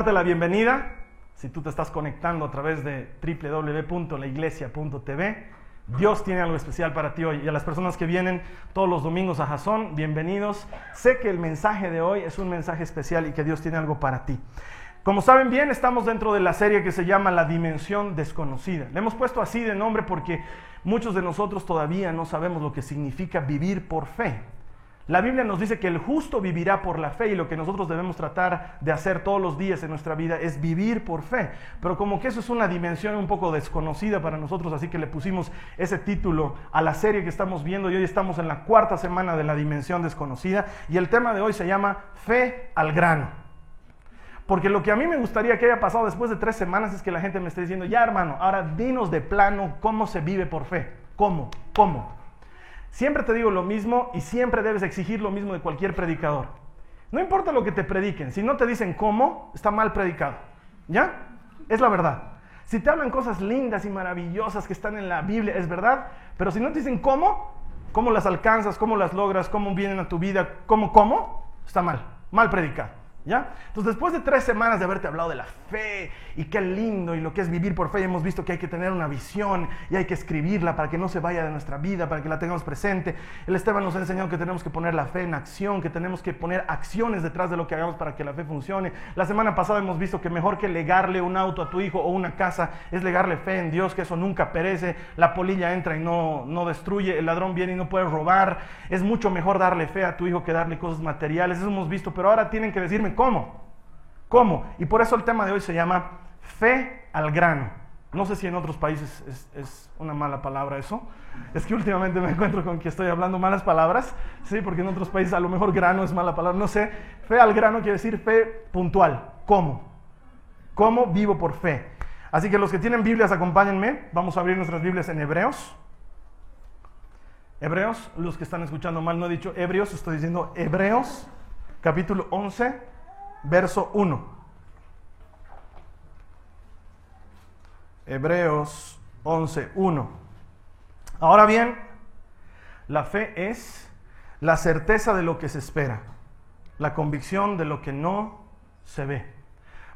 Darte la bienvenida. Si tú te estás conectando a través de www.laiglesia.tv, Dios tiene algo especial para ti hoy. Y a las personas que vienen todos los domingos a Jason, bienvenidos. Sé que el mensaje de hoy es un mensaje especial y que Dios tiene algo para ti. Como saben bien, estamos dentro de la serie que se llama La Dimensión Desconocida. Le hemos puesto así de nombre porque muchos de nosotros todavía no sabemos lo que significa vivir por fe. La Biblia nos dice que el justo vivirá por la fe y lo que nosotros debemos tratar de hacer todos los días en nuestra vida es vivir por fe. Pero como que eso es una dimensión un poco desconocida para nosotros, así que le pusimos ese título a la serie que estamos viendo y hoy estamos en la cuarta semana de la dimensión desconocida y el tema de hoy se llama Fe al grano. Porque lo que a mí me gustaría que haya pasado después de tres semanas es que la gente me esté diciendo, ya hermano, ahora dinos de plano cómo se vive por fe. ¿Cómo? ¿Cómo? Siempre te digo lo mismo y siempre debes exigir lo mismo de cualquier predicador. No importa lo que te prediquen, si no te dicen cómo, está mal predicado. ¿Ya? Es la verdad. Si te hablan cosas lindas y maravillosas que están en la Biblia, es verdad, pero si no te dicen cómo, cómo las alcanzas, cómo las logras, cómo vienen a tu vida, cómo, cómo, está mal, mal predicado. ¿Ya? Entonces, después de tres semanas de haberte hablado de la fe y qué lindo y lo que es vivir por fe, hemos visto que hay que tener una visión y hay que escribirla para que no se vaya de nuestra vida, para que la tengamos presente. El Esteban nos ha enseñado que tenemos que poner la fe en acción, que tenemos que poner acciones detrás de lo que hagamos para que la fe funcione. La semana pasada hemos visto que mejor que legarle un auto a tu hijo o una casa es legarle fe en Dios, que eso nunca perece. La polilla entra y no, no destruye, el ladrón viene y no puede robar. Es mucho mejor darle fe a tu hijo que darle cosas materiales. Eso hemos visto, pero ahora tienen que decirme cómo. ¿Cómo? Y por eso el tema de hoy se llama fe al grano. No sé si en otros países es, es, una mala palabra eso. Es que últimamente me encuentro con que estoy hablando malas palabras. Sí, porque en otros países a lo mejor grano es mala palabra. No sé. Fe al grano quiere decir fe puntual. ¿Cómo? ¿Cómo vivo por fe? Así que los que tienen Biblias, acompáñenme. Vamos a abrir nuestras Biblias en Hebreos. Hebreos, los que están escuchando mal, no he dicho Hebreos, estoy diciendo Hebreos, capítulo 11, verso 1. Hebreos 11, 1. Ahora bien, la fe es la certeza de lo que se espera, la convicción de lo que no se ve.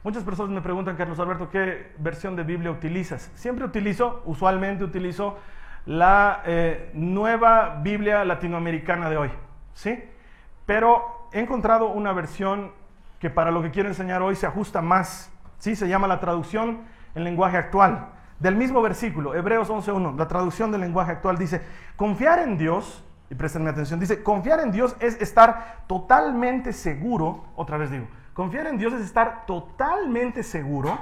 Muchas personas me preguntan, Carlos Alberto, ¿qué versión de Biblia utilizas? Siempre utilizo, usualmente utilizo la eh, nueva Biblia latinoamericana de hoy, ¿sí? Pero he encontrado una versión que para lo que quiero enseñar hoy se ajusta más, ¿sí? Se llama la traducción en lenguaje actual. Del mismo versículo, Hebreos 11.1, la traducción del lenguaje actual dice, confiar en Dios, y prestenme atención, dice, confiar en Dios es estar totalmente seguro, otra vez digo, confiar en Dios es estar totalmente seguro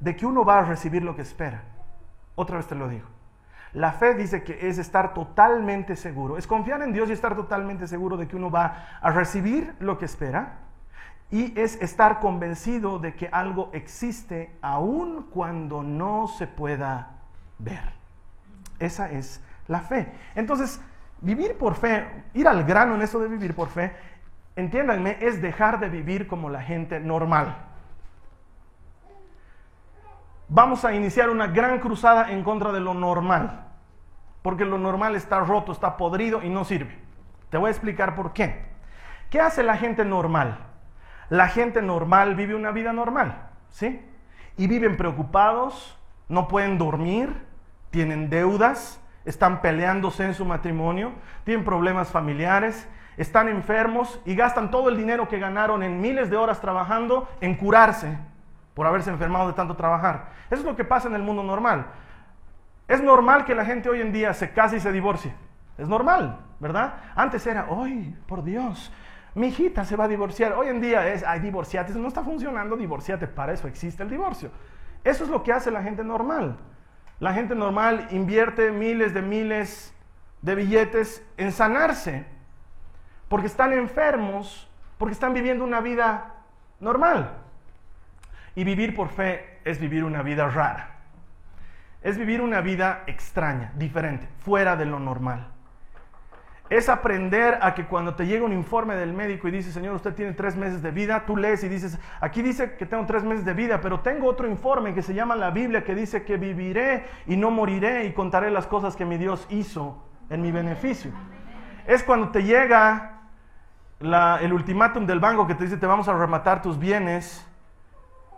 de que uno va a recibir lo que espera. Otra vez te lo digo. La fe dice que es estar totalmente seguro, es confiar en Dios y estar totalmente seguro de que uno va a recibir lo que espera y es estar convencido de que algo existe aun cuando no se pueda ver. Esa es la fe. Entonces, vivir por fe, ir al grano en eso de vivir por fe, entiéndanme, es dejar de vivir como la gente normal. Vamos a iniciar una gran cruzada en contra de lo normal, porque lo normal está roto, está podrido y no sirve. Te voy a explicar por qué. ¿Qué hace la gente normal? La gente normal vive una vida normal, ¿sí? Y viven preocupados, no pueden dormir, tienen deudas, están peleándose en su matrimonio, tienen problemas familiares, están enfermos y gastan todo el dinero que ganaron en miles de horas trabajando en curarse por haberse enfermado de tanto trabajar. Eso es lo que pasa en el mundo normal. Es normal que la gente hoy en día se case y se divorcie. Es normal, ¿verdad? Antes era, ¡ay, por Dios! Mi hijita se va a divorciar. Hoy en día es, ay, divorciate. No está funcionando, divorciate. Para eso existe el divorcio. Eso es lo que hace la gente normal. La gente normal invierte miles de miles de billetes en sanarse porque están enfermos, porque están viviendo una vida normal. Y vivir por fe es vivir una vida rara. Es vivir una vida extraña, diferente, fuera de lo normal. Es aprender a que cuando te llega un informe del médico y dice, Señor, usted tiene tres meses de vida, tú lees y dices, aquí dice que tengo tres meses de vida, pero tengo otro informe que se llama la Biblia que dice que viviré y no moriré y contaré las cosas que mi Dios hizo en mi beneficio. Es cuando te llega el ultimátum del banco que te dice, te vamos a rematar tus bienes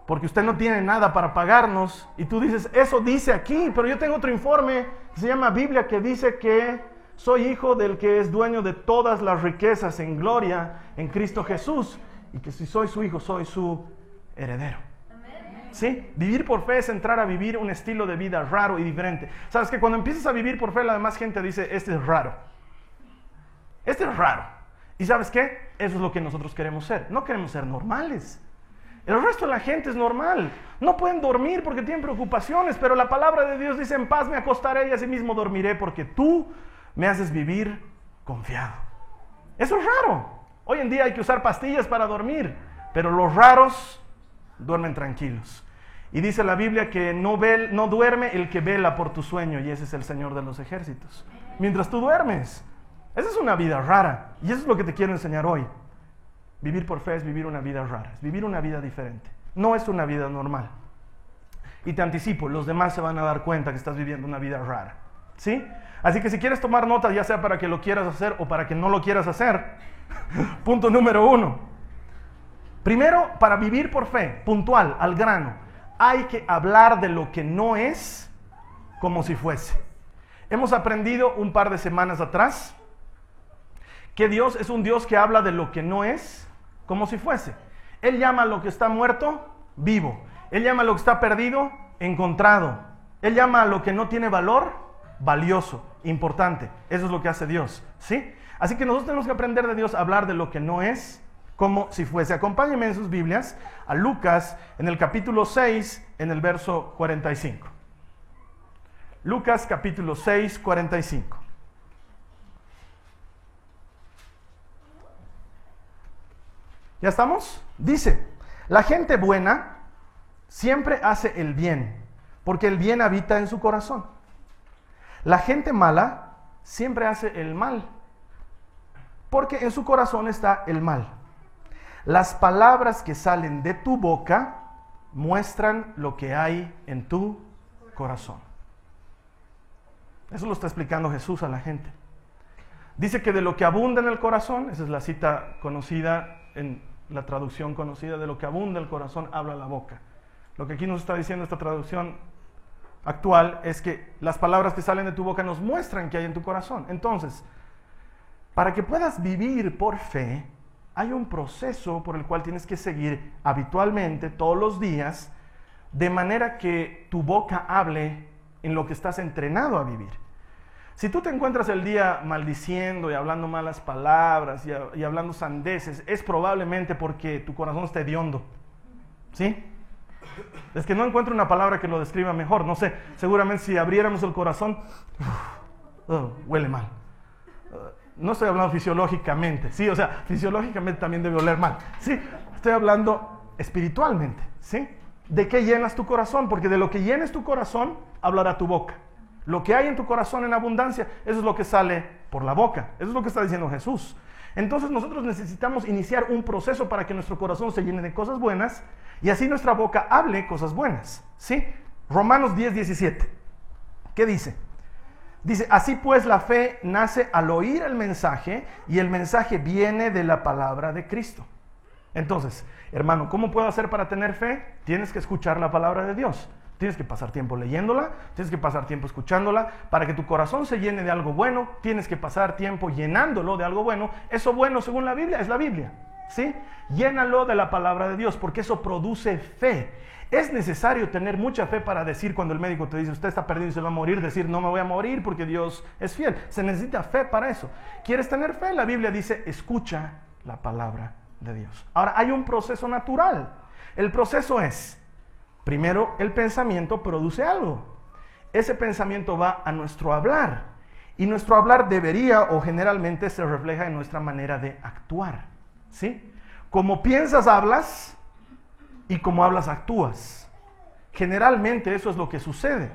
porque usted no tiene nada para pagarnos. Y tú dices, eso dice aquí, pero yo tengo otro informe que se llama Biblia que dice que soy hijo del que es dueño de todas las riquezas en gloria en Cristo Jesús. Y que si soy su hijo, soy su heredero. ¿Sí? Vivir por fe es entrar a vivir un estilo de vida raro y diferente. Sabes que cuando empiezas a vivir por fe, la demás gente dice, este es raro. Este es raro. ¿Y sabes qué? Eso es lo que nosotros queremos ser. No queremos ser normales. El resto de la gente es normal. No pueden dormir porque tienen preocupaciones, pero la palabra de Dios dice, en paz me acostaré y asimismo dormiré porque tú me haces vivir confiado. Eso es raro. Hoy en día hay que usar pastillas para dormir, pero los raros duermen tranquilos. Y dice la Biblia que no, duerme el que vela por tu sueño y ese es el Señor de los ejércitos. Mientras tú duermes. Esa es una vida rara y eso es lo que te quiero enseñar hoy. Vivir por fe es vivir una vida rara, es vivir una vida diferente. No es una vida normal. Y te anticipo, los demás se van a dar cuenta que estás viviendo una vida rara. ¿Sí? Así que si quieres tomar nota, ya sea para que lo quieras hacer o para que no lo quieras hacer, punto número uno. Primero, para vivir por fe, puntual, al grano, hay que hablar de lo que no es como si fuese. Hemos aprendido un par de semanas atrás que Dios es un Dios que habla de lo que no es como si fuese. Él llama a lo que está muerto vivo. Él llama a lo que está perdido encontrado. Él llama a lo que no tiene valor valioso, importante. Eso es lo que hace Dios, ¿sí? Así que nosotros tenemos que aprender de Dios a hablar de lo que no es como si fuese. Acompáñenme en sus Biblias a Lucas en el capítulo 6, en el verso 45. Lucas capítulo 6, 45. ¿Ya estamos? Dice, la gente buena siempre hace el bien, porque el bien habita en su corazón. La gente mala siempre hace el mal, porque en su corazón está el mal. Las palabras que salen de tu boca muestran lo que hay en tu corazón. Eso lo está explicando Jesús a la gente. Dice que de lo que abunda en el corazón, esa es la cita conocida en la traducción conocida, de lo que abunda el corazón habla la boca. Lo que aquí nos está diciendo esta traducción actual es que las palabras que salen de tu boca nos muestran que hay en tu corazón. Entonces, para que puedas vivir por fe, hay un proceso por el cual tienes que seguir habitualmente, todos los días, de manera que tu boca hable en lo que estás entrenado a vivir. Si tú te encuentras el día maldiciendo y hablando malas palabras y, hablando sandeces, es probablemente porque tu corazón está hediondo. ¿Sí? Es que no encuentro una palabra que lo describa mejor. No sé, seguramente si abriéramos el corazón, oh, huele mal. No estoy hablando fisiológicamente, sí, o sea, fisiológicamente también debe oler mal. Sí, estoy hablando espiritualmente, ¿sí? ¿De qué llenas tu corazón? Porque de lo que llenes tu corazón, hablará tu boca. Lo que hay en tu corazón en abundancia, eso es lo que sale por la boca. Eso es lo que está diciendo Jesús. Entonces nosotros necesitamos iniciar un proceso para que nuestro corazón se llene de cosas buenas y así nuestra boca hable cosas buenas. ¿Sí? Romanos 10, 17. ¿Qué dice? Dice, así pues la fe nace al oír el mensaje y el mensaje viene de la palabra de Cristo. Entonces, hermano, ¿cómo puedo hacer para tener fe? Tienes que escuchar la palabra de Dios. Tienes que pasar tiempo leyéndola, tienes que pasar tiempo escuchándola. Para que tu corazón se llene de algo bueno, tienes que pasar tiempo llenándolo de algo bueno. Eso bueno, según la Biblia, es la Biblia. ¿Sí? Llénalo de la palabra de Dios, porque eso produce fe. Es necesario tener mucha fe para decir cuando el médico te dice, usted está perdido y se va a morir, decir, no me voy a morir porque Dios es fiel. Se necesita fe para eso. ¿Quieres tener fe? La Biblia dice, escucha la palabra de Dios. Ahora, hay un proceso natural. El proceso es, primero, el pensamiento produce algo. ese pensamiento va a nuestro hablar. Y nuestro hablar debería o generalmente se refleja en nuestra manera de actuar. ¿Sí? Como piensas, hablas y como hablas, actúas. Generalmente eso es lo que sucede.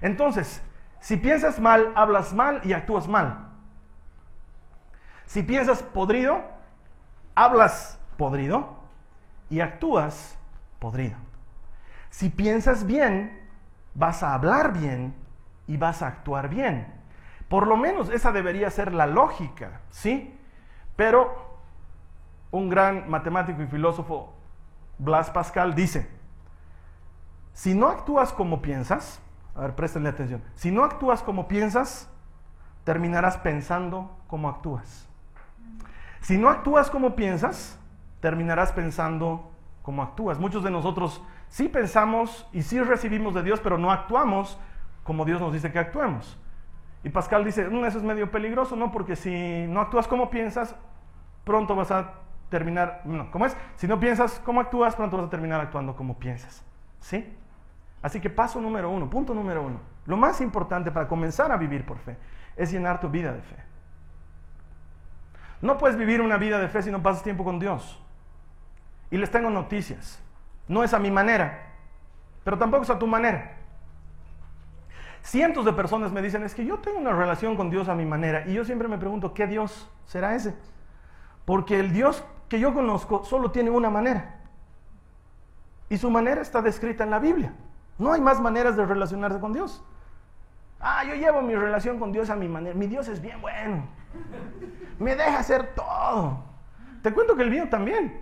Entonces, si piensas mal, hablas mal y actúas mal. Si piensas podrido, hablas podrido y actúas podrido. Si piensas bien, vas a hablar bien y vas a actuar bien. Por lo menos esa debería ser la lógica, ¿sí? Pero un gran matemático y filósofo, Blas Pascal, dice, si no actúas como piensas, a ver, préstenle atención, si no actúas como piensas, terminarás pensando como actúas. Si no actúas como piensas, terminarás pensando como actúas. Muchos de nosotros sí pensamos y sí recibimos de Dios, pero no actuamos como Dios nos dice que actuemos. Y Pascal dice, "Mm, eso es medio peligroso, ¿no? Porque si no actúas como piensas, pronto vas a terminar, no, ¿cómo es? Si no piensas como actúas, pronto vas a terminar actuando como piensas. ¿Sí? Así que paso número uno, punto número uno. Lo más importante para comenzar a vivir por fe es llenar tu vida de fe. No puedes vivir una vida de fe si no pasas tiempo con Dios. Y les tengo noticias. No es a mi manera, pero tampoco es a tu manera. Cientos de personas me dicen, es que yo tengo una relación con Dios a mi manera. Y yo siempre me pregunto, ¿qué Dios será ese? Porque el Dios que yo conozco solo tiene una manera. Y su manera está descrita en la Biblia. No hay más maneras de relacionarse con Dios. Ah, yo llevo mi relación con Dios a mi manera. Mi Dios es bien bueno. Me deja hacer todo. Te cuento que el mío también.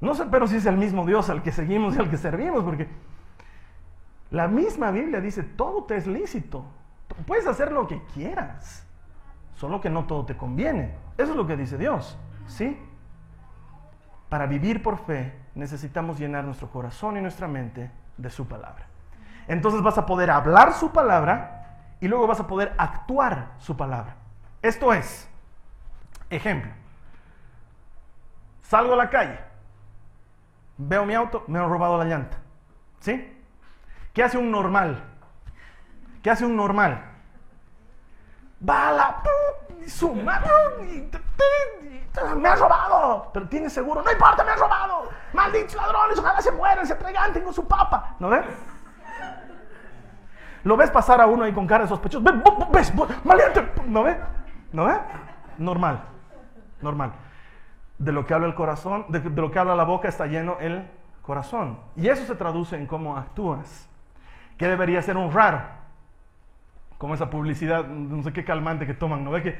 No sé, pero si es el mismo Dios al que seguimos y al que servimos, porque la misma Biblia dice, todo te es lícito. Puedes hacer lo que quieras, solo que no todo te conviene. Eso es lo que dice Dios, ¿sí? Para vivir por fe necesitamos llenar nuestro corazón y nuestra mente de su palabra. Entonces vas a poder hablar su palabra y luego vas a poder actuar su palabra. Esto es, ejemplo, salgo a la calle, veo mi auto, me han robado la llanta. ¿Sí? ¿Qué hace un normal? ¿Qué hace un normal? Va a la... y su madre, y te- te- y te- me ha Pero tiene seguro. No importa, me ha robado. Malditos ladrones, ojalá se mueran, se entregan, tengo su papa. ¿No ves? Lo ves pasar a uno ahí con cara de sospechoso. ¿Ves? Maleante. ¿No ves? ¿No ves? Normal. Normal. De lo que habla el corazón, de, lo que habla la boca está lleno el corazón. Y eso se traduce en cómo actúas. Que debería ser un raro. Como esa publicidad, no sé qué calmante que toman, ¿no ve que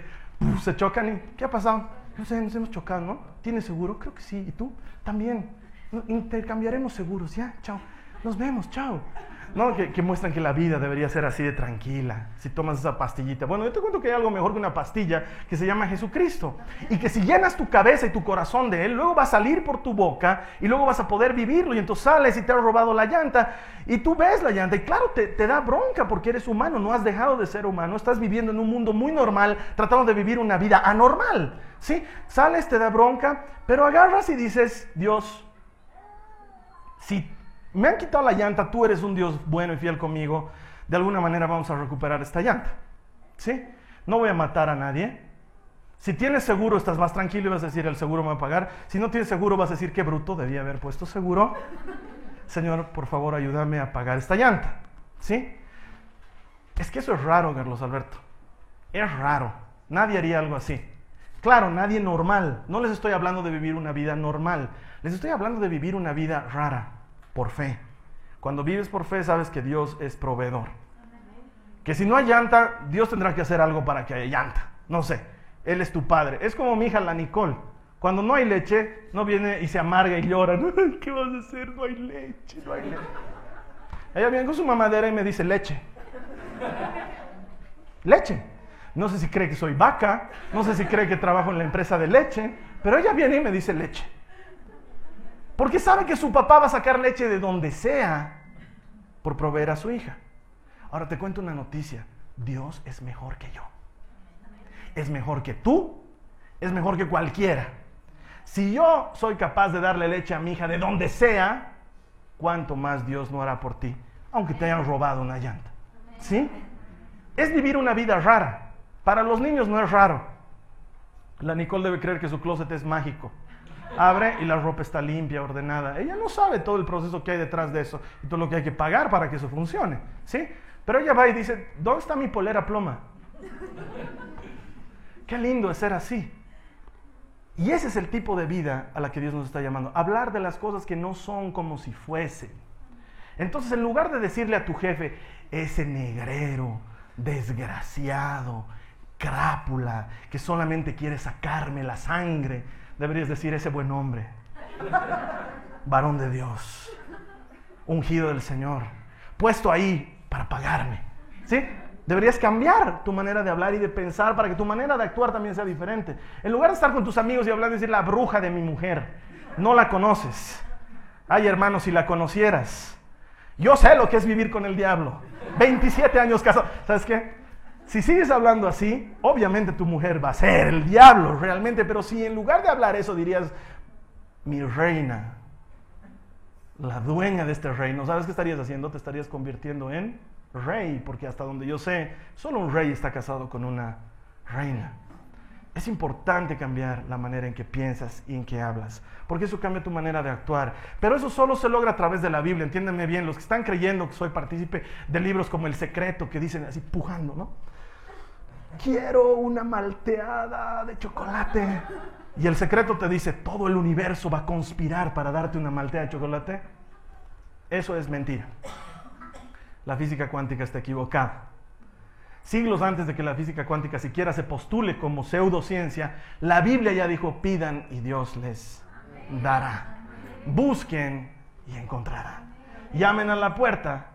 se chocan y ¿qué ha pasado? No sé, nos hemos chocado, ¿no? ¿Tienes seguro? Creo que sí. ¿Y tú? También. Intercambiaremos seguros, ya, chao. Nos vemos, chao. No, que, muestran que la vida debería ser así de tranquila, si tomas esa pastillita. Bueno, yo te cuento que hay algo mejor que una pastilla que se llama Jesucristo. Y que si llenas tu cabeza y tu corazón de Él, luego va a salir por tu boca y luego vas a poder vivirlo. Y entonces sales y te has robado la llanta y tú ves la llanta. Y claro, te da bronca porque eres humano, no has dejado de ser humano, estás viviendo en un mundo muy normal, tratando de vivir una vida anormal. ¿Sí? Sales, te da bronca, pero agarras y dices, Dios, si me han quitado la llanta, tú eres un Dios bueno y fiel conmigo, de alguna manera vamos a recuperar esta llanta. ¿Sí? No voy a matar a nadie. Si tienes seguro, estás más tranquilo y vas a decir, el seguro me va a pagar. Si no tienes seguro, vas a decir, qué bruto, debía haber puesto seguro. Señor, por favor, ayúdame a pagar esta llanta. ¿Sí? Es que eso es raro, Carlos Alberto. Es raro. Nadie haría algo así. Claro, nadie normal. No les estoy hablando de vivir una vida normal. Les estoy hablando de vivir una vida rara, por fe. Cuando vives por fe, sabes que Dios es proveedor. Que si no hay llanta, Dios tendrá que hacer algo para que haya llanta. No sé. Él es tu padre. Es como mi hija, la Nicole. Cuando no hay leche, no viene y se amarga y llora. ¿Qué vas a hacer? No hay leche, no hay leche. Ella viene con su mamadera y me dice leche. Leche. No sé si cree que soy vaca, no sé si cree que trabajo en la empresa de leche, pero ella viene y me dice leche. Porque sabe que su papá va a sacar leche de donde sea por proveer a su hija. Ahora te cuento una noticia. Dios es mejor que yo. Es mejor que tú. Es mejor que cualquiera. Si yo soy capaz de darle leche a mi hija de donde sea, ¿cuánto más Dios no hará por ti? Aunque te hayan robado una llanta. ¿Sí? Es vivir una vida rara. Para los niños no es raro. La Nicole debe creer que su closet es mágico. Abre y la ropa está limpia, ordenada. Ella no sabe todo el proceso que hay detrás de eso y todo lo que hay que pagar para que eso funcione. ¿Sí? Pero ella va y dice, ¿dónde está mi polera ploma? Qué lindo es ser así. Y ese es el tipo de vida a la que Dios nos está llamando. Hablar de las cosas que no son como si fuesen. Entonces, en lugar de decirle a tu jefe, ese negrero, desgraciado, crápula, que solamente quiere sacarme la sangre, deberías decir ese buen hombre, varón de Dios, ungido del Señor, puesto ahí para pagarme. ¿Sí? Deberías cambiar tu manera de hablar y de pensar para que tu manera de actuar también sea diferente. En lugar de estar con tus amigos y hablar y decir la bruja de mi mujer, no la conoces. Ay, hermano, si la conocieras. Yo sé lo que es vivir con el diablo. 27 años casado. ¿Sabes qué? Si sigues hablando así, obviamente tu mujer va a ser el diablo realmente, pero si en lugar de hablar eso dirías, mi reina, la dueña de este reino, ¿sabes qué estarías haciendo? Te estarías convirtiendo en rey, porque hasta donde yo sé, solo un rey está casado con una reina. Es importante cambiar la manera en que piensas y en que hablas, porque eso cambia tu manera de actuar. Pero eso solo se logra a través de la Biblia, entiéndanme bien, los que están creyendo que soy partícipe de libros como El Secreto, que dicen así pujando, ¿no? Quiero una malteada de chocolate. Y el secreto te dice, todo el universo va a conspirar para darte una malteada de chocolate. Eso es mentira. La física cuántica está equivocada. Siglos antes de que la física cuántica siquiera se postule como pseudociencia, la Biblia ya dijo, pidan y Dios les dará. Busquen y encontrarán. Llamen a la puerta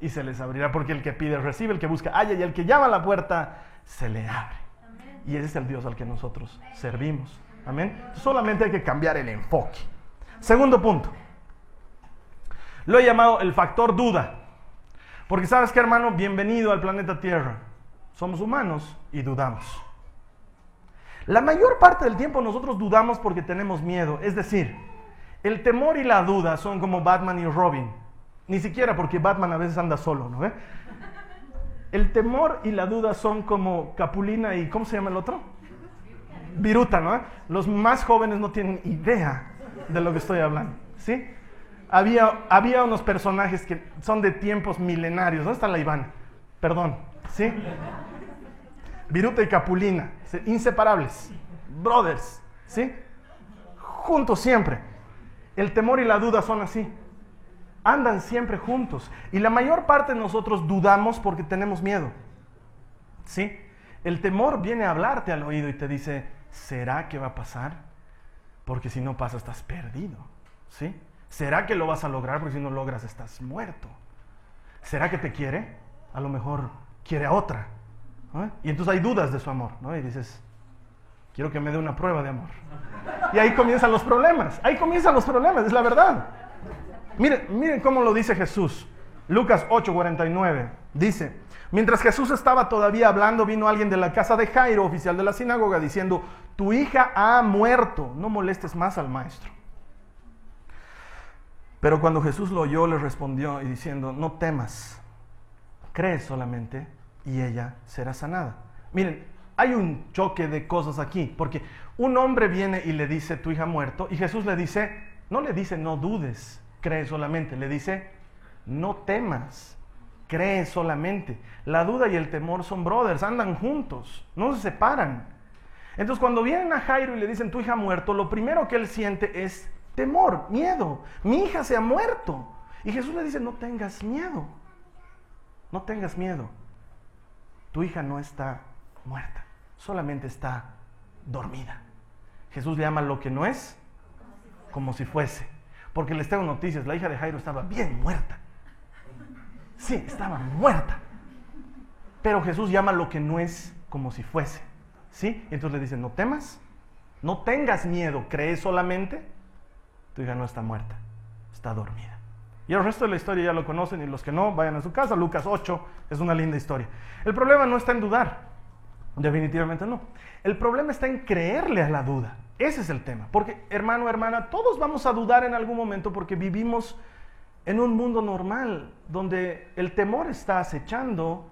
y se les abrirá, porque el que pide recibe, el que busca halla y el que llama a la puerta se le abre. Y ese es el Dios al que nosotros servimos. Amén. Solamente hay que cambiar el enfoque. Segundo punto. Lo he llamado el factor duda. Porque sabes que hermano, bienvenido al planeta Tierra. Somos humanos y dudamos. La mayor parte del tiempo nosotros dudamos porque tenemos miedo. Es decir, el temor y la duda son como Batman y Robin. Ni siquiera porque Batman a veces anda solo, ¿no? ve? El temor y la duda son como Capulina y ¿cómo se llama el otro? Viruta, ¿no? Los más jóvenes no tienen idea de lo que estoy hablando, ¿sí? Había, había unos personajes que son de tiempos milenarios. ¿Dónde está la Ivana? Perdón, ¿sí? Viruta y Capulina, inseparables, brothers, ¿sí? Juntos siempre. El temor y la duda son así. Andan siempre juntos. Y la mayor parte de nosotros dudamos porque tenemos miedo. ¿Sí? El temor viene a hablarte al oído y te dice, ¿será que va a pasar? Porque si no pasa estás perdido. ¿Sí? ¿Será que lo vas a lograr? Porque si no logras estás muerto. ¿Será que te quiere? A lo mejor quiere a otra. ¿no? Y entonces hay dudas de su amor. ¿no? Y dices, quiero que me dé una prueba de amor. Y ahí comienzan los problemas. Ahí comienzan los problemas, es la verdad. Miren, miren cómo lo dice Jesús. Lucas 8:49 dice, mientras Jesús estaba todavía hablando, vino alguien de la casa de Jairo, oficial de la sinagoga, diciendo, tu hija ha muerto, no molestes más al maestro. Pero cuando Jesús lo oyó, le respondió y diciendo, no temas, cree solamente y ella será sanada. Miren, hay un choque de cosas aquí, porque un hombre viene y le dice, tu hija ha muerto, y Jesús le dice, no le dice, no dudes, cree solamente, le dice, no temas, cree solamente. La duda y el temor son brothers, andan juntos, no se separan. Entonces cuando vienen a Jairo y le dicen, tu hija ha muerto, lo primero que él siente es temor, miedo. Mi hija se ha muerto. Y Jesús le dice, no tengas miedo, no tengas miedo. Tu hija no está muerta, solamente está dormida. Jesús le llama lo que no es como si fuese. Porque les tengo noticias, la hija de Jairo estaba bien muerta. Sí, estaba muerta. Pero Jesús llama lo que no es como si fuese. ¿Sí? Entonces le dice, no temas, no tengas miedo, cree solamente. Tu hija no está muerta, está dormida. Y el resto de la historia ya lo conocen y los que no, vayan a su casa. Lucas 8 es una linda historia. El problema no está en dudar, definitivamente no. El problema está en creerle a la duda. Ese es el tema. Porque, hermano, hermana, todos vamos a dudar en algún momento porque vivimos en un mundo normal donde el temor está acechando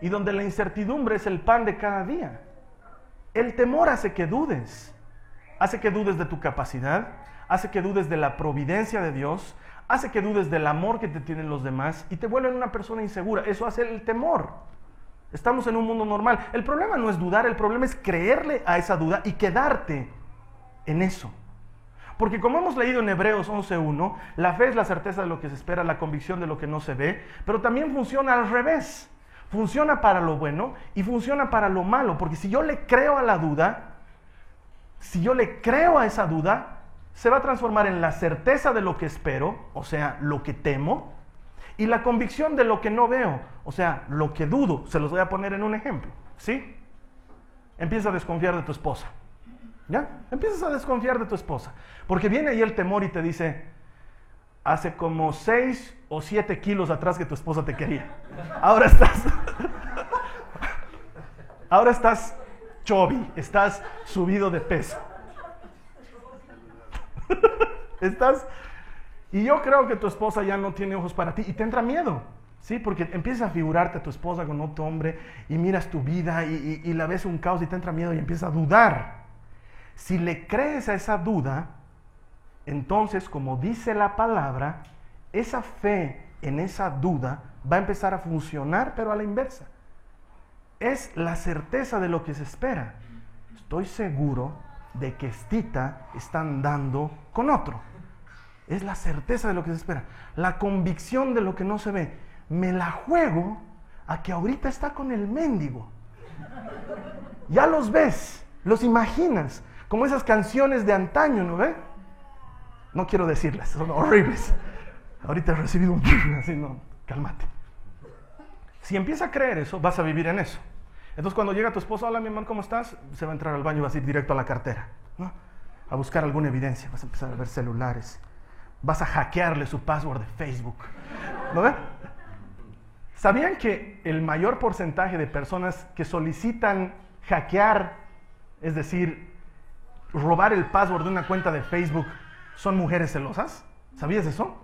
y donde la incertidumbre es el pan de cada día. El temor hace que dudes, hace que dudes de tu capacidad, hace que dudes de la providencia de Dios, hace que dudes del amor que te tienen los demás y te vuelven una persona insegura. Eso hace el temor. Estamos en un mundo normal. El problema no es dudar, el problema es creerle a esa duda y quedarte en eso. Porque como hemos leído en Hebreos 11.1, la fe es la certeza de lo que se espera, la convicción de lo que no se ve, pero también funciona al revés. Funciona para lo bueno y funciona para lo malo. Porque si yo le creo a la duda, si yo le creo a esa duda, se va a transformar en la certeza de lo que espero, o sea, lo que temo, y la convicción de lo que no veo, o sea, lo que dudo. Se los voy a poner en un ejemplo, ¿sí? Empieza a desconfiar de tu esposa. ¿Ya? Empiezas a desconfiar de tu esposa. Porque viene ahí el temor y te dice, hace como 6 o 7 kilos atrás que tu esposa te quería. Ahora estás... Ahora estás chubby, estás subido de peso. estás... Y yo creo que tu esposa ya no tiene ojos para ti y te entra miedo. ¿Sí? Porque empiezas a figurarte a tu esposa con otro hombre y miras tu vida y, y- y la ves un caos y te entra miedo y empiezas a dudar. Si le crees a esa duda, entonces, como dice la palabra, esa fe en esa duda va a empezar a funcionar, pero a la inversa. Es la certeza de lo que se espera. Estoy seguro de que Estita está andando con otro. Es la certeza de lo que se espera. La convicción de lo que no se ve. Me la juego a que ahorita está con el mendigo. Ya los ves, los imaginas, como esas canciones de antaño, ¿no ve? No quiero decirlas, son horribles. Ahorita he recibido un así, no. Si empieza a creer eso, vas a vivir en eso. Entonces cuando llega tu esposo, hola mi amor, ¿cómo estás? Se va a entrar al baño y vas a ir directo a la cartera, ¿no? A buscar alguna evidencia, vas a empezar a ver celulares, vas a hackearle su password de Facebook, ¿no ve? ¿Sabían que el mayor porcentaje de personas que solicitan hackear, es decir, robar el password de una cuenta de Facebook, son mujeres celosas? ¿Sabías eso?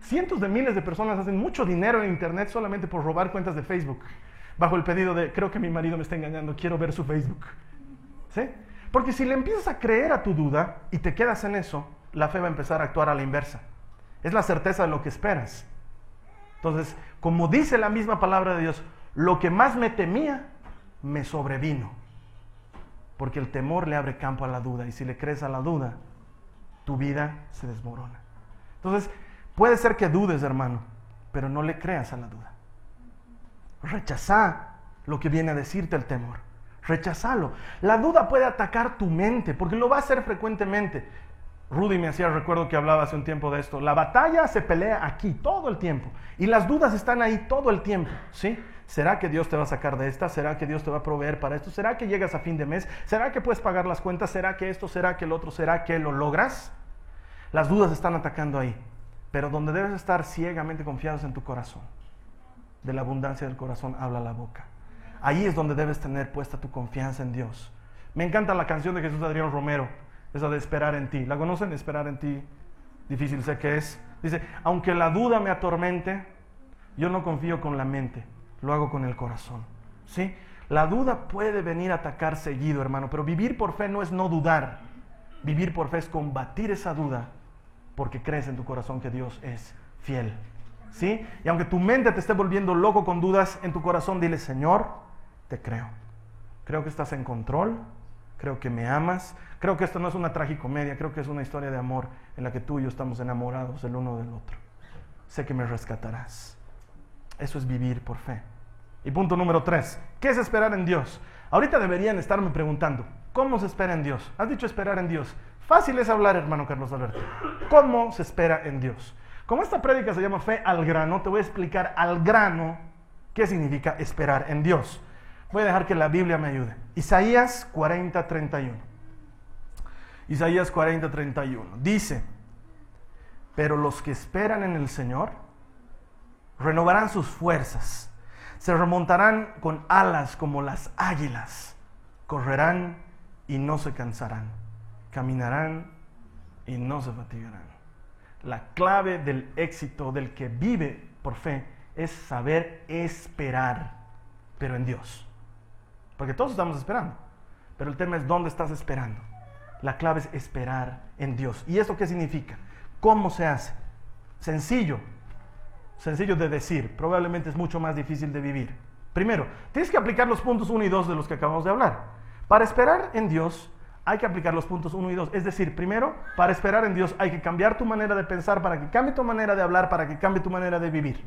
Cientos de miles de personas hacen mucho dinero en Internet solamente por robar cuentas de Facebook, bajo el pedido de, creo que mi marido me está engañando, quiero ver su Facebook. ¿Sí? Porque si le empiezas a creer a tu duda y te quedas en eso, la fe va a empezar a actuar a la inversa. Es la certeza de lo que esperas. Entonces, como dice la misma palabra de Dios, lo que más me temía, me sobrevino. Porque el temor le abre campo a la duda y si le crees a la duda, tu vida se desmorona. Entonces, puede ser que dudes, hermano, pero no le creas a la duda. Rechaza lo que viene a decirte el temor. Rechazalo. La duda puede atacar tu mente, porque lo va a hacer frecuentemente. Rudy me hacía recuerdo que hablaba hace un tiempo de esto. La batalla se pelea aquí todo el tiempo y las dudas están ahí todo el tiempo, ¿sí? ¿Será que Dios te va a sacar de esta? ¿Será que Dios te va a proveer para esto? ¿Será que llegas a fin de mes? ¿Será que puedes pagar las cuentas? ¿Será que esto? ¿Será que el otro? ¿Será que lo logras? Las dudas están atacando ahí, pero donde debes estar ciegamente confiados en tu corazón. De la abundancia del corazón habla la boca. Ahí es donde debes tener puesta tu confianza en Dios. Me encanta la canción de Jesús Adrián Romero, esa de esperar en ti. ¿La conocen? Esperar en ti. Difícil sé que es. Dice, aunque la duda me atormente, yo no confío con la mente, lo hago con el corazón. ¿Sí? La duda puede venir a atacar seguido, hermano, pero vivir por fe no es no dudar. Vivir por fe es combatir esa duda porque crees en tu corazón que Dios es fiel. ¿Sí? Y aunque tu mente te esté volviendo loco con dudas en tu corazón, dile, Señor, te creo. Creo que estás en control, creo que me amas, creo que esto no es una tragicomedia, creo que es una historia de amor en la que tú y yo estamos enamorados el uno del otro. Sé que me rescatarás. Eso es vivir por fe. Y punto número tres, ¿qué es esperar en Dios? Ahorita deberían estarme preguntando, ¿cómo se espera en Dios? Has dicho esperar en Dios. Fácil es hablar, hermano Carlos Alberto. ¿Cómo se espera en Dios? Como esta prédica se llama fe al grano, te voy a explicar al grano qué significa esperar en Dios. Voy a dejar que la Biblia me ayude. Isaías 40, 31. Isaías 40, 31. Dice, pero los que esperan en el Señor renovarán sus fuerzas, se remontarán con alas como las águilas, correrán y no se cansarán, caminarán y no se fatigarán. La clave del éxito del que vive por fe es saber esperar pero en Dios. Porque todos estamos esperando. Pero el tema es dónde estás esperando. La clave es esperar en Dios. ¿Y esto qué significa? ¿Cómo se hace? Sencillo. Sencillo de decir. Probablemente es mucho más difícil de vivir. Primero, tienes que aplicar los puntos 1 y 2 de los que acabamos de hablar. Para esperar en Dios hay que aplicar los puntos 1 y 2. Es decir, primero, para esperar en Dios hay que cambiar tu manera de pensar, para que cambie tu manera de hablar, para que cambie tu manera de vivir.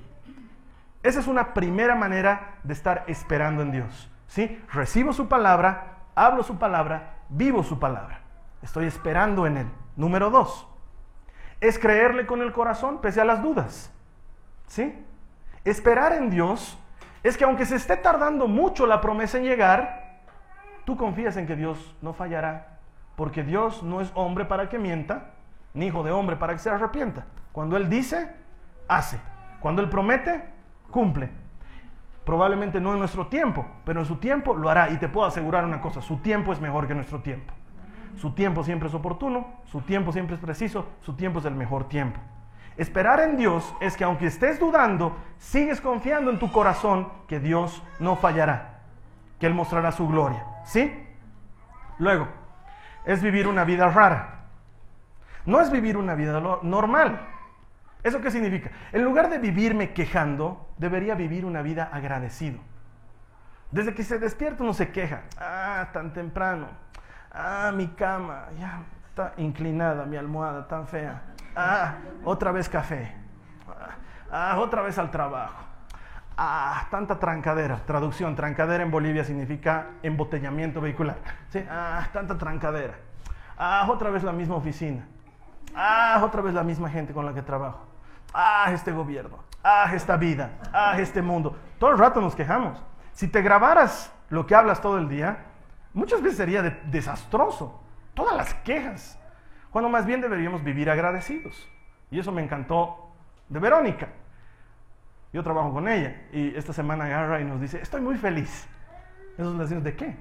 Esa es una primera manera de estar esperando en Dios. ¿sí? Recibo su palabra, hablo su palabra, vivo su palabra. Estoy esperando en Él. Número dos, es creerle con el corazón pese a las dudas. ¿Sí? Esperar en Dios es que aunque se esté tardando mucho la promesa en llegar, tú confías en que Dios no fallará, porque Dios no es hombre para que mienta, ni hijo de hombre para que se arrepienta. Cuando Él dice, hace. Cuando Él promete, cumple. Probablemente no en nuestro tiempo, pero en su tiempo lo hará. Y te puedo asegurar una cosa, su tiempo es mejor que nuestro tiempo. Su tiempo siempre es oportuno, su tiempo siempre es preciso, su tiempo es el mejor tiempo. Esperar en Dios es que aunque estés dudando, sigues confiando en tu corazón que Dios no fallará, que Él mostrará su gloria. ¿Sí? Luego, es vivir una vida rara. No es vivir una vida normal. ¿Eso qué significa? En lugar de vivirme quejando, debería vivir una vida agradecido. Desde que se despierta uno se queja. Ah, tan temprano. Ah, mi cama, ya está inclinada, mi almohada tan fea. Ah, otra vez café. Ah, ah, otra vez al trabajo. Ah, tanta trancadera. Traducción, trancadera en Bolivia significa embotellamiento vehicular. Ah, tanta trancadera. Ah, otra vez la misma oficina. Ah, otra vez la misma gente con la que trabajo. Ah, este gobierno. Ah, esta vida. Ah, este mundo. Todo el rato nos quejamos. Si te grabaras lo que hablas todo el día, muchas veces sería de- desastroso. Todas las quejas. Cuando más bien deberíamos vivir agradecidos. Y eso me encantó de Verónica. Yo trabajo con ella y esta semana agarra y nos dice, estoy muy feliz. Eso le decimos, ¿de qué?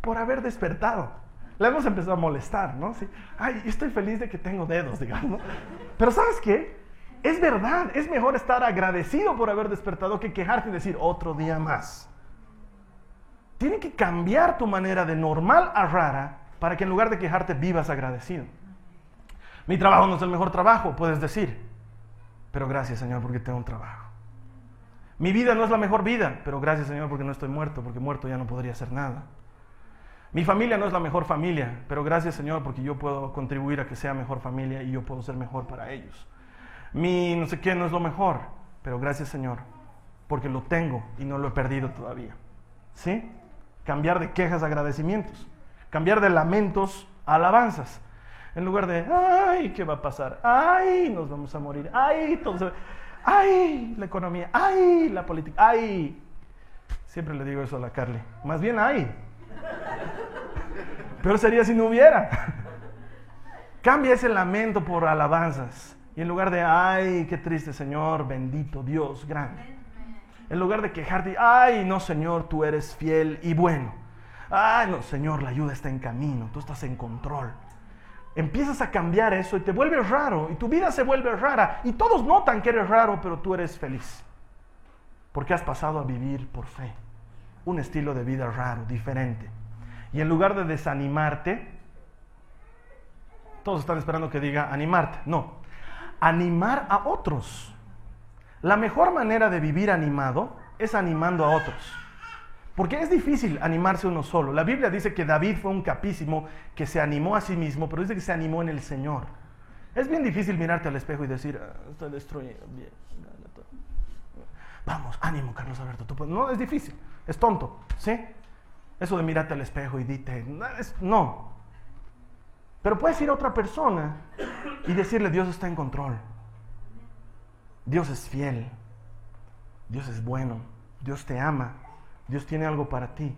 Por haber despertado. Le hemos empezado a molestar, ¿no? Sí. Ay, estoy feliz de que tengo dedos, digamos. Pero ¿sabes qué? Es verdad, es mejor estar agradecido por haber despertado que quejarte y decir otro día más. Tiene que cambiar tu manera de normal a rara para que en lugar de quejarte vivas agradecido. Mi trabajo no es el mejor trabajo, puedes decir. Pero gracias Señor porque tengo un trabajo. Mi vida no es la mejor vida, pero gracias Señor porque no estoy muerto, porque muerto ya no podría hacer nada. Mi familia no es la mejor familia, pero gracias Señor porque yo puedo contribuir a que sea mejor familia y yo puedo ser mejor para ellos. Mi no sé qué no es lo mejor, pero gracias Señor porque lo tengo y no lo he perdido todavía. ¿Sí? Cambiar de quejas a agradecimientos, cambiar de lamentos a alabanzas. En lugar de, ay, ¿qué va a pasar? Ay, nos vamos a morir. Ay, todo se- ay, la economía. Ay, la política. Ay. Siempre le digo eso a la Carly. Más bien, ay. Peor sería si no hubiera. Cambia ese lamento por alabanzas. Y en lugar de, ay, qué triste Señor, bendito Dios, grande. En lugar de quejarte, ay, no Señor, tú eres fiel y bueno. Ay, no Señor, la ayuda está en camino, tú estás en control. Empiezas a cambiar eso y te vuelves raro y tu vida se vuelve rara y todos notan que eres raro, pero tú eres feliz. Porque has pasado a vivir por fe. Un estilo de vida raro, diferente. Y en lugar de desanimarte, todos están esperando que diga animarte. No, animar a otros. La mejor manera de vivir animado es animando a otros. Porque es difícil animarse uno solo. La Biblia dice que David fue un capísimo que se animó a sí mismo, pero dice que se animó en el Señor. Es bien difícil mirarte al espejo y decir, "Ah, estoy destruido. Bien, dale todo". Vamos, ánimo, Carlos Alberto. tú puedes". No, es difícil, es tonto, ¿sí? Eso de mirarte al espejo y dite, no. Pero puedes ir a otra persona y decirle, Dios está en control. Dios es fiel. Dios es bueno. Dios te ama. Dios tiene algo para ti.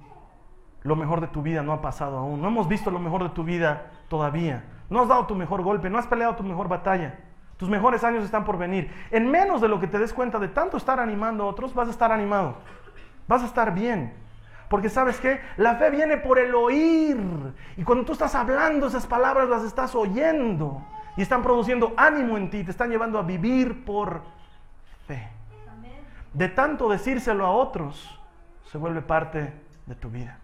Lo mejor de tu vida no ha pasado aún. No hemos visto lo mejor de tu vida todavía. No has dado tu mejor golpe. No has peleado tu mejor batalla. Tus mejores años están por venir. En menos de lo que te des cuenta de tanto estar animando a otros, vas a estar animado. Vas a estar bien. Porque sabes qué? La fe viene por el oír. Y cuando tú estás hablando esas palabras, las estás oyendo. Y están produciendo ánimo en ti. Te están llevando a vivir por fe. De tanto decírselo a otros, se vuelve parte de tu vida.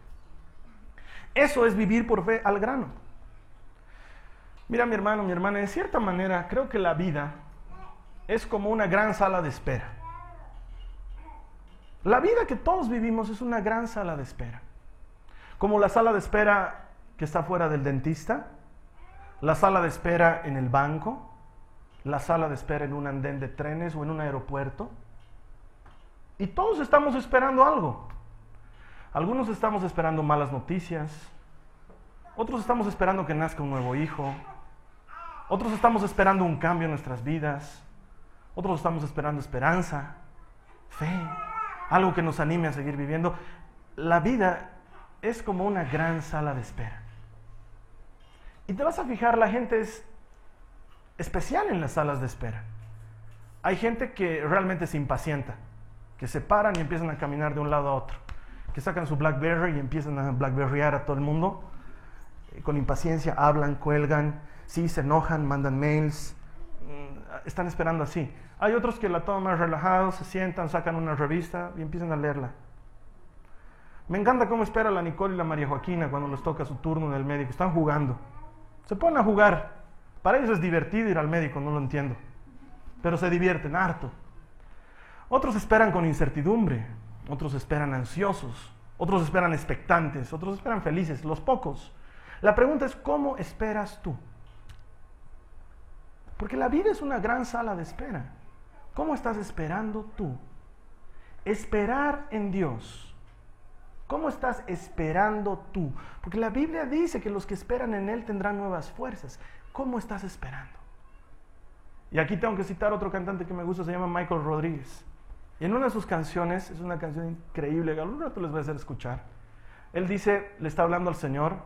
Eso es vivir por fe al grano. Mira mi hermano, mi hermana, de cierta manera creo que la vida es como una gran sala de espera. La vida que todos vivimos es una gran sala de espera. Como la sala de espera que está fuera del dentista, la sala de espera en el banco, la sala de espera en un andén de trenes o en un aeropuerto. Y todos estamos esperando algo. Algunos estamos esperando malas noticias, otros estamos esperando que nazca un nuevo hijo, otros estamos esperando un cambio en nuestras vidas, otros estamos esperando esperanza, fe, algo que nos anime a seguir viviendo. La vida es como una gran sala de espera. Y te vas a fijar, la gente es especial en las salas de espera. Hay gente que realmente se impacienta, que se paran y empiezan a caminar de un lado a otro, que sacan su Blackberry y empiezan a Blackberryar a todo el mundo. Eh, Con impaciencia hablan, cuelgan, sí, se enojan, mandan mails, mm, están esperando así. Hay otros que la toman más relajados, se sientan, sacan una revista y empiezan a leerla. Me encanta cómo espera la Nicole y la María Joaquina cuando les toca su turno en el médico. Están jugando. Se ponen a jugar. Para ellos es divertido ir al médico, no lo entiendo. Pero se divierten harto. Otros esperan con incertidumbre. Otros esperan ansiosos. Otros esperan expectantes. Otros esperan felices. Los pocos. La pregunta es, ¿cómo esperas tú? Porque la vida es una gran sala de espera. ¿Cómo estás esperando tú? Esperar en Dios. ¿Cómo estás esperando tú? Porque la Biblia dice que los que esperan en Él tendrán nuevas fuerzas. ¿Cómo estás esperando? Y aquí tengo que citar otro cantante que me gusta, se llama Michael Rodríguez. Y en una de sus canciones, es una canción increíble, algún rato les voy a hacer escuchar. Él dice, le está hablando al Señor,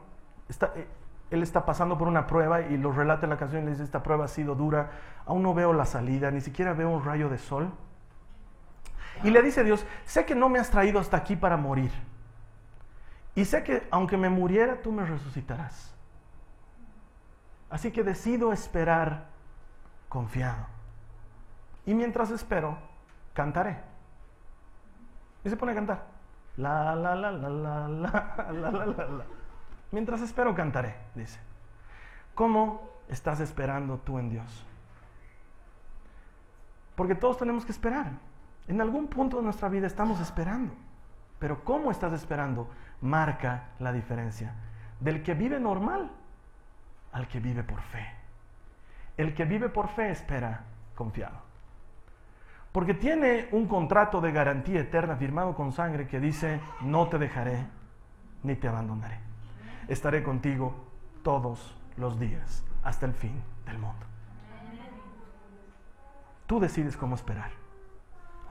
está, eh, él está pasando por una prueba y lo relata en la canción y le dice, esta prueba ha sido dura, aún no veo la salida, ni siquiera veo un rayo de sol. Y le dice a Dios, sé que no me has traído hasta aquí para morir. Y sé que aunque me muriera, tú me resucitarás. Así que decido esperar confiado. Y mientras espero, cantaré. Y se pone a cantar. La, la, la, la, la, la, la, la, la, la. Mientras espero, cantaré, dice. ¿Cómo estás esperando tú en Dios? Porque todos tenemos que esperar. En algún punto de nuestra vida estamos esperando. Pero cómo estás esperando marca la diferencia del que vive normal al que vive por fe. El que vive por fe espera confiado. Porque tiene un contrato de garantía eterna firmado con sangre que dice, no te dejaré ni te abandonaré. Estaré contigo todos los días hasta el fin del mundo. Tú decides cómo esperar.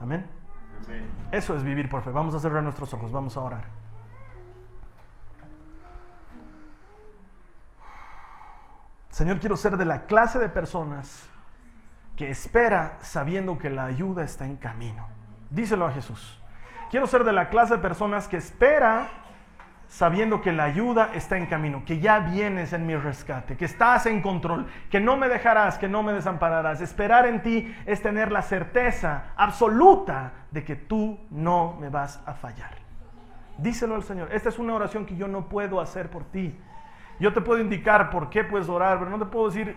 Amén. Eso es vivir por fe. Vamos a cerrar nuestros ojos, vamos a orar. Señor, quiero ser de la clase de personas que espera sabiendo que la ayuda está en camino. Díselo a Jesús. Quiero ser de la clase de personas que espera sabiendo que la ayuda está en camino, que ya vienes en mi rescate, que estás en control, que no me dejarás, que no me desampararás. Esperar en ti es tener la certeza absoluta de que tú no me vas a fallar. Díselo al Señor. Esta es una oración que yo no puedo hacer por ti. Yo te puedo indicar por qué puedes orar, pero no te puedo decir,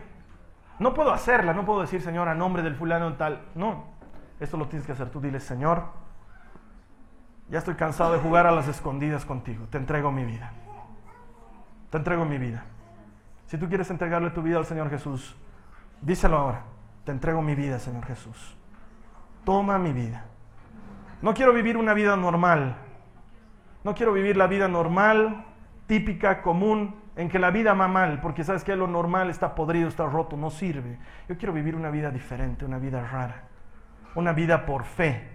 no puedo hacerla, no puedo decir, Señor, a nombre del fulano tal. No, esto lo tienes que hacer tú. Dile, Señor, ya estoy cansado de jugar a las escondidas contigo. Te entrego mi vida. Te entrego mi vida. Si tú quieres entregarle tu vida al Señor Jesús, díselo ahora. Te entrego mi vida, Señor Jesús. Toma mi vida. No quiero vivir una vida normal. No quiero vivir la vida normal, típica, común, en que la vida va mal, porque sabes que lo normal está podrido, está roto, no sirve. Yo quiero vivir una vida diferente, una vida rara. Una vida por fe,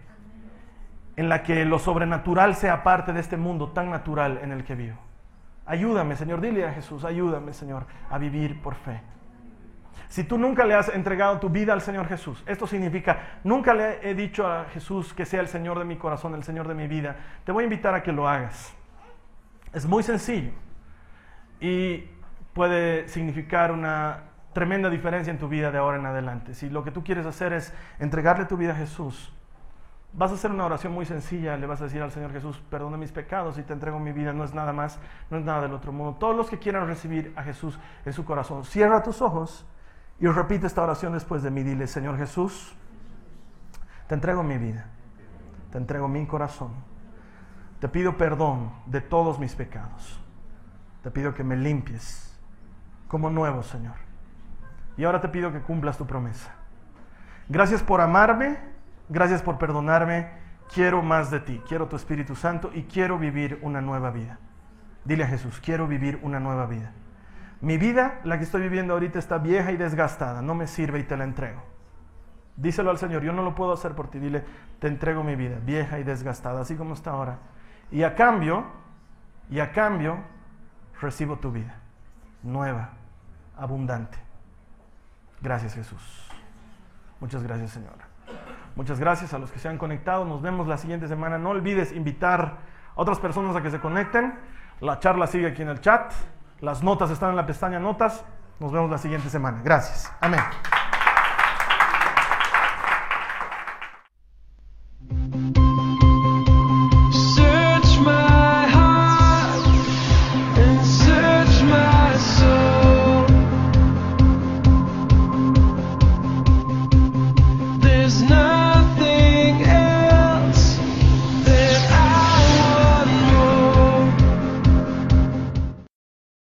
en la que lo sobrenatural sea parte de este mundo tan natural en el que vivo. Ayúdame, Señor, dile a Jesús, ayúdame, Señor, a vivir por fe. Si tú nunca le has entregado tu vida al Señor Jesús, esto significa, nunca le he dicho a Jesús que sea el Señor de mi corazón, el Señor de mi vida, te voy a invitar a que lo hagas. Es muy sencillo y puede significar una tremenda diferencia en tu vida de ahora en adelante. Si lo que tú quieres hacer es entregarle tu vida a Jesús, Vas a hacer una oración muy sencilla, le vas a decir al Señor Jesús, perdona mis pecados y te entrego mi vida, no es nada más, no es nada del otro mundo. Todos los que quieran recibir a Jesús en su corazón, cierra tus ojos y repite esta oración después de mí. Dile, Señor Jesús, te entrego mi vida, te entrego mi corazón, te pido perdón de todos mis pecados, te pido que me limpies como nuevo, Señor. Y ahora te pido que cumplas tu promesa. Gracias por amarme, gracias por perdonarme. Quiero más de ti, quiero tu Espíritu Santo y quiero vivir una nueva vida. Dile a Jesús, quiero vivir una nueva vida. Mi vida, la que estoy viviendo ahorita, está vieja y desgastada, no me sirve y te la entrego. Díselo al Señor, yo no lo puedo hacer por ti. Dile, te entrego mi vida, vieja y desgastada, así como está ahora. Y a cambio, y a cambio, recibo tu vida, nueva, abundante. Gracias Jesús. Muchas gracias Señor. Muchas gracias a los que se han conectado. Nos vemos la siguiente semana. No olvides invitar a otras personas a que se conecten. La charla sigue aquí en el chat. Las notas están en la pestaña notas. Nos vemos la siguiente semana. Gracias. Amén.